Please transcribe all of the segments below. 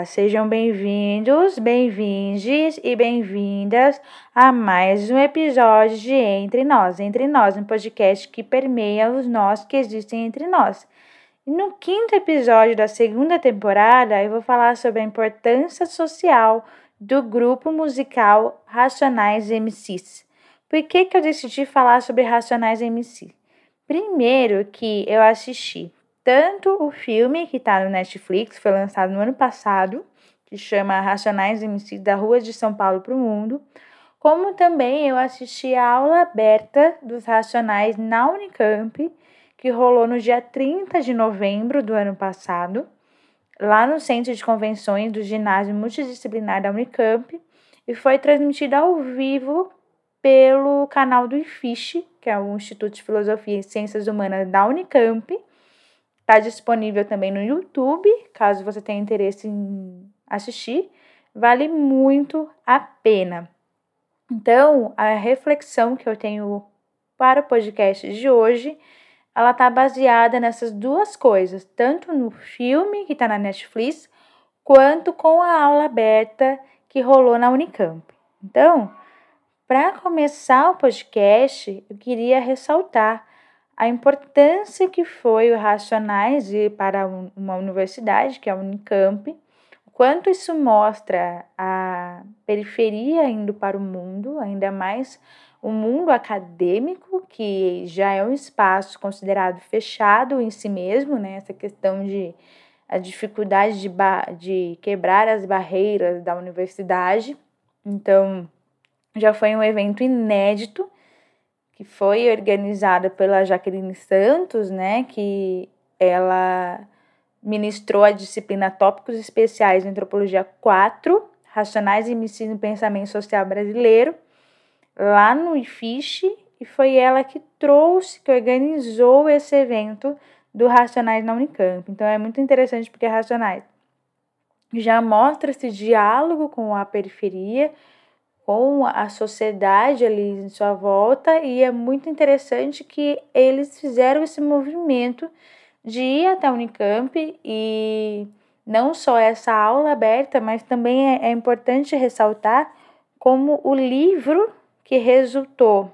Olá, sejam bem-vindos, bem-vindes e bem-vindas a mais um episódio de Entre Nós. Entre Nós, um podcast que permeia os nós que existem entre nós. No quinto episódio da segunda temporada, eu vou falar sobre a importância social do grupo musical Racionais MCs. Por que, que eu decidi falar sobre Racionais MC? Primeiro que eu assisti tanto o filme que está no Netflix, foi lançado no ano passado, que chama Racionais MC da Rua de São Paulo para o Mundo, como também eu assisti a aula aberta dos Racionais na Unicamp, que rolou no dia 30 de novembro do ano passado, lá no Centro de Convenções do Ginásio Multidisciplinar da Unicamp, e foi transmitida ao vivo pelo canal do IFISH, que é o Instituto de Filosofia e Ciências Humanas da Unicamp, Está disponível também no YouTube, caso você tenha interesse em assistir. Vale muito a pena. Então, a reflexão que eu tenho para o podcast de hoje, ela está baseada nessas duas coisas, tanto no filme que está na Netflix, quanto com a aula aberta que rolou na Unicamp. Então, para começar o podcast, eu queria ressaltar a importância que foi o Racionais ir para uma universidade, que é a Unicamp, o quanto isso mostra a periferia indo para o mundo, ainda mais o mundo acadêmico, que já é um espaço considerado fechado em si mesmo, né? Essa questão de a dificuldade de, de quebrar as barreiras da universidade. Então, já foi um evento inédito que foi organizada pela Jaqueline Santos, né, que ela ministrou a disciplina Tópicos Especiais de Antropologia 4, Racionais e Ensino no Pensamento Social Brasileiro, lá no IFISH, e foi ela que trouxe, que organizou esse evento do Racionais na Unicamp. Então é muito interessante porque Racionais já mostra esse diálogo com a periferia, com a sociedade ali em sua volta e é muito interessante que eles fizeram esse movimento de ir até a Unicamp e não só essa aula aberta, mas também é, é importante ressaltar como o livro que resultou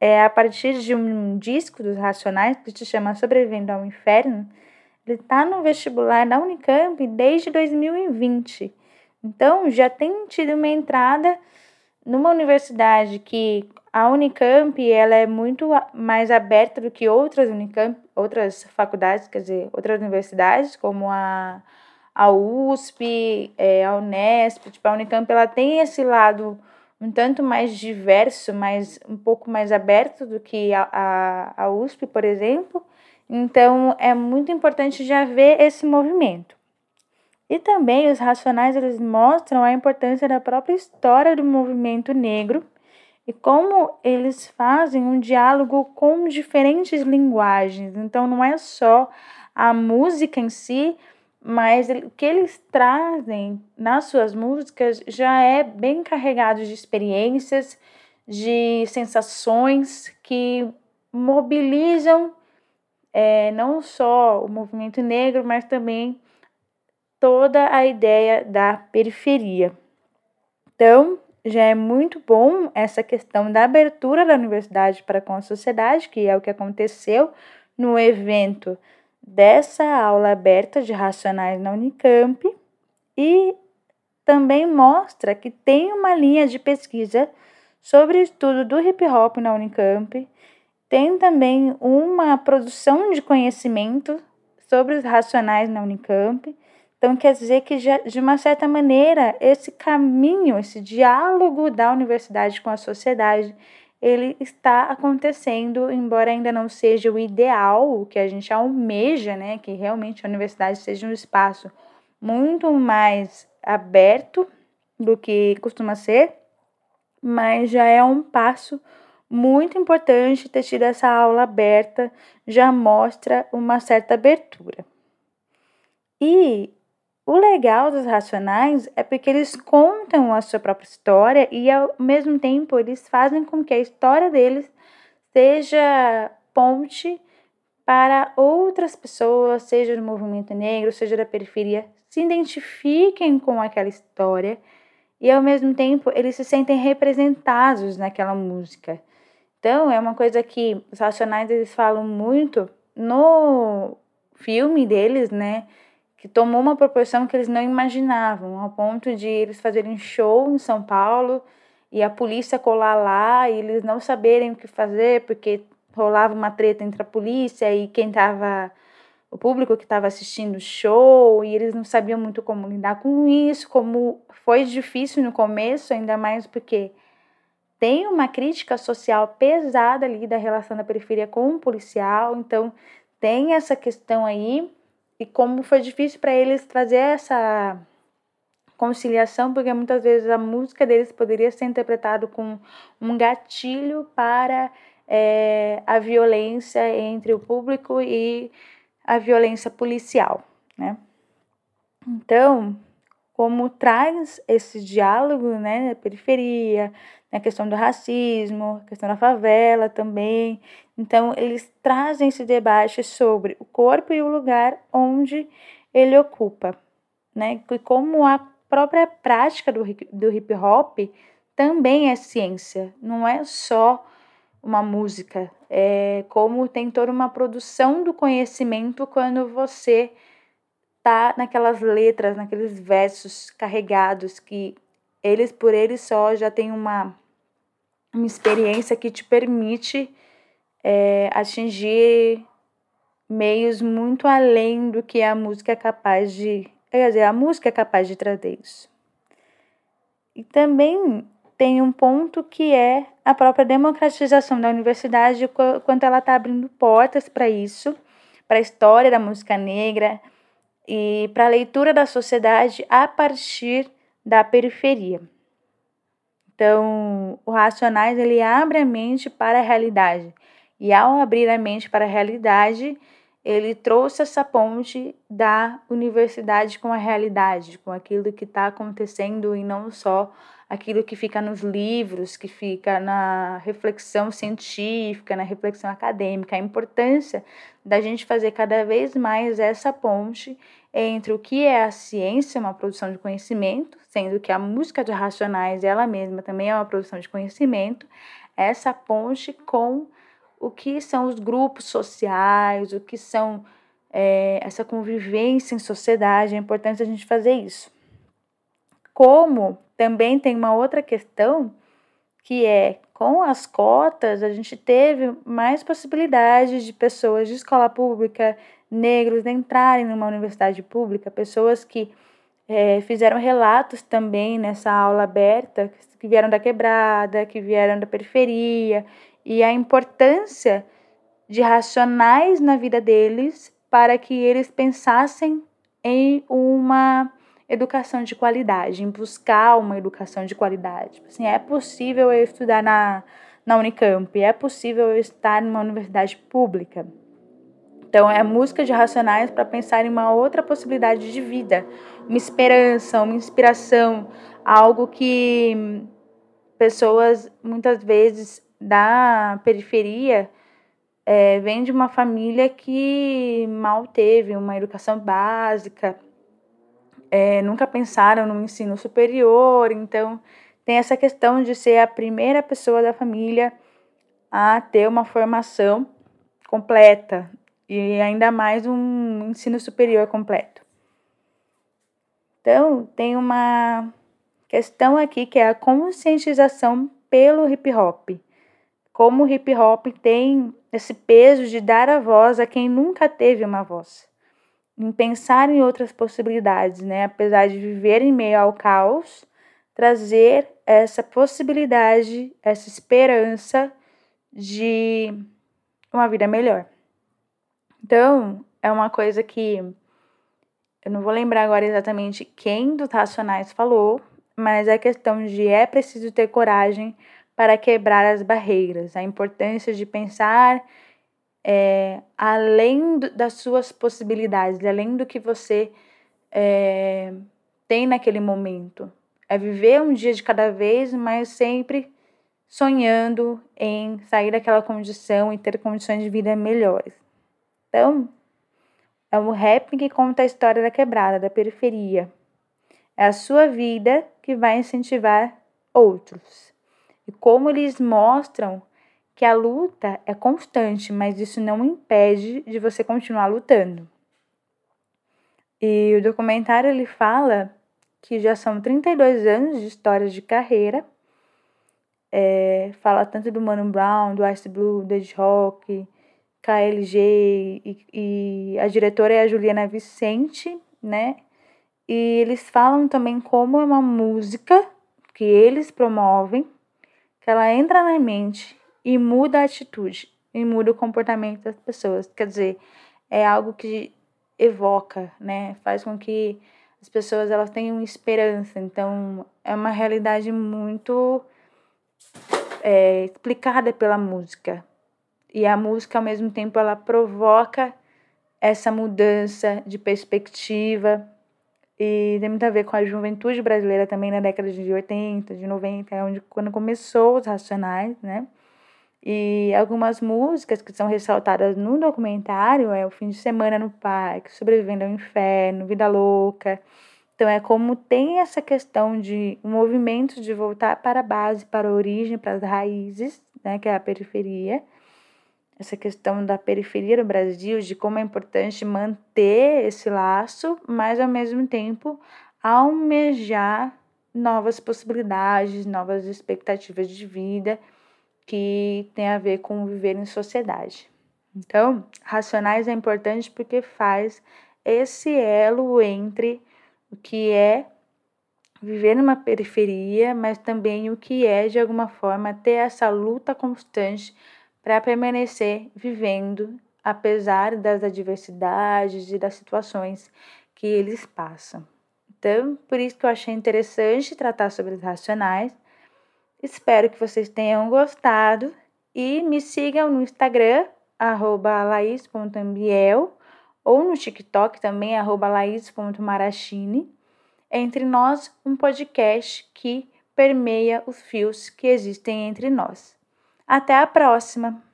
é a partir de um disco dos Racionais que se chama Sobrevivendo ao Inferno, ele está no vestibular da Unicamp desde 2020. Então, já tem tido uma entrada numa universidade que a Unicamp ela é muito mais aberta do que outras Unicamp, outras faculdades, quer dizer, outras universidades, como a, a USP, é, a Unesp, tipo, a Unicamp ela tem esse lado um tanto mais diverso, mais um pouco mais aberto do que a, a, a USP, por exemplo. Então, é muito importante já ver esse movimento. E também os racionais eles mostram a importância da própria história do movimento negro e como eles fazem um diálogo com diferentes linguagens. Então não é só a música em si, mas o que eles trazem nas suas músicas já é bem carregado de experiências, de sensações que mobilizam é, não só o movimento negro, mas também toda a ideia da periferia. Então, já é muito bom essa questão da abertura da universidade para com a sociedade, que é o que aconteceu no evento dessa aula aberta de racionais na Unicamp, e também mostra que tem uma linha de pesquisa sobre estudo do hip hop na Unicamp, tem também uma produção de conhecimento sobre os racionais na Unicamp então, quer dizer que, de uma certa maneira, esse caminho, esse diálogo da universidade com a sociedade, ele está acontecendo, embora ainda não seja o ideal, o que a gente almeja, né, que realmente a universidade seja um espaço muito mais aberto do que costuma ser, mas já é um passo muito importante ter tido essa aula aberta, já mostra uma certa abertura. E o legal dos racionais é porque eles contam a sua própria história e ao mesmo tempo eles fazem com que a história deles seja ponte para outras pessoas, seja do movimento negro, seja da periferia, se identifiquem com aquela história e ao mesmo tempo eles se sentem representados naquela música. Então é uma coisa que os Racionais eles falam muito no filme deles, né? Que tomou uma proporção que eles não imaginavam, ao ponto de eles fazerem show em São Paulo e a polícia colar lá e eles não saberem o que fazer porque rolava uma treta entre a polícia e quem estava o público que estava assistindo o show e eles não sabiam muito como lidar com isso, como foi difícil no começo, ainda mais porque tem uma crítica social pesada ali da relação da periferia com o policial, então tem essa questão aí e como foi difícil para eles trazer essa conciliação, porque muitas vezes a música deles poderia ser interpretado com um gatilho para é, a violência entre o público e a violência policial, né? Então, como traz esse diálogo, né, periferia, na questão do racismo, questão da favela também. Então, eles trazem esse debate sobre o corpo e o lugar onde ele ocupa, né? E como a própria prática do, do hip hop também é ciência, não é só uma música, é como tem toda uma produção do conhecimento quando você tá naquelas letras, naqueles versos carregados que eles por eles só já tem uma, uma experiência que te permite é, atingir meios muito além do que a música é capaz de. Quer dizer, a música é capaz de trazer isso. E também tem um ponto que é a própria democratização da universidade, quanto ela está abrindo portas para isso, para a história da música negra e para a leitura da sociedade a partir da periferia. Então, o Racionais ele abre a mente para a realidade. E ao abrir a mente para a realidade, ele trouxe essa ponte da universidade com a realidade, com aquilo que está acontecendo e não só aquilo que fica nos livros, que fica na reflexão científica, na reflexão acadêmica. A importância da gente fazer cada vez mais essa ponte entre o que é a ciência, uma produção de conhecimento, sendo que a música de racionais ela mesma também é uma produção de conhecimento, essa ponte com o que são os grupos sociais, o que são é, essa convivência em sociedade, é importante a gente fazer isso. Como também tem uma outra questão que é com as cotas a gente teve mais possibilidades de pessoas de escola pública negros entrarem numa universidade pública, pessoas que é, fizeram relatos também nessa aula aberta, que vieram da quebrada, que vieram da periferia, e a importância de racionais na vida deles para que eles pensassem em uma educação de qualidade, em buscar uma educação de qualidade. Tipo assim, é possível eu estudar na, na Unicamp, é possível eu estar numa universidade pública. Então, é música de racionais para pensar em uma outra possibilidade de vida, uma esperança, uma inspiração, algo que pessoas muitas vezes da periferia é, vêm de uma família que mal teve uma educação básica, é, nunca pensaram no ensino superior, então tem essa questão de ser a primeira pessoa da família a ter uma formação completa e ainda mais um ensino superior completo. Então, tem uma questão aqui que é a conscientização pelo hip hop. Como o hip hop tem esse peso de dar a voz a quem nunca teve uma voz. Em pensar em outras possibilidades, né? Apesar de viver em meio ao caos, trazer essa possibilidade, essa esperança de uma vida melhor. Então, é uma coisa que eu não vou lembrar agora exatamente quem dos racionais falou, mas é questão de é preciso ter coragem para quebrar as barreiras, a importância de pensar é, além do, das suas possibilidades, além do que você é, tem naquele momento. É viver um dia de cada vez, mas sempre sonhando em sair daquela condição e ter condições de vida melhores. Então, É o rap que conta a história da quebrada, da periferia. É a sua vida que vai incentivar outros. E como eles mostram que a luta é constante, mas isso não impede de você continuar lutando. E o documentário ele fala que já são 32 anos de história de carreira. É, fala tanto do Mano Brown, do Ice Blue, do Ed Rock, KLG e, e a diretora é a Juliana Vicente, né? E eles falam também como é uma música que eles promovem, que ela entra na mente e muda a atitude e muda o comportamento das pessoas. Quer dizer, é algo que evoca, né? Faz com que as pessoas elas tenham esperança. Então, é uma realidade muito é, explicada pela música. E a música, ao mesmo tempo, ela provoca essa mudança de perspectiva. E tem muito a ver com a juventude brasileira também na década de 80, de 90, é onde, quando começou os Racionais, né? E algumas músicas que são ressaltadas no documentário é O Fim de Semana no Parque, Sobrevivendo ao Inferno, Vida Louca. Então é como tem essa questão de um movimento de voltar para a base, para a origem, para as raízes, né, que é a periferia. Essa questão da periferia do Brasil, de como é importante manter esse laço, mas ao mesmo tempo almejar novas possibilidades, novas expectativas de vida que tem a ver com viver em sociedade. Então, racionais é importante porque faz esse elo entre o que é viver numa periferia, mas também o que é, de alguma forma, ter essa luta constante para permanecer vivendo, apesar das adversidades e das situações que eles passam. Então, por isso que eu achei interessante tratar sobre os racionais Espero que vocês tenham gostado e me sigam no Instagram, laís.ambiel, ou no TikTok também, laís.marachini. Entre nós, um podcast que permeia os fios que existem entre nós. Até a próxima!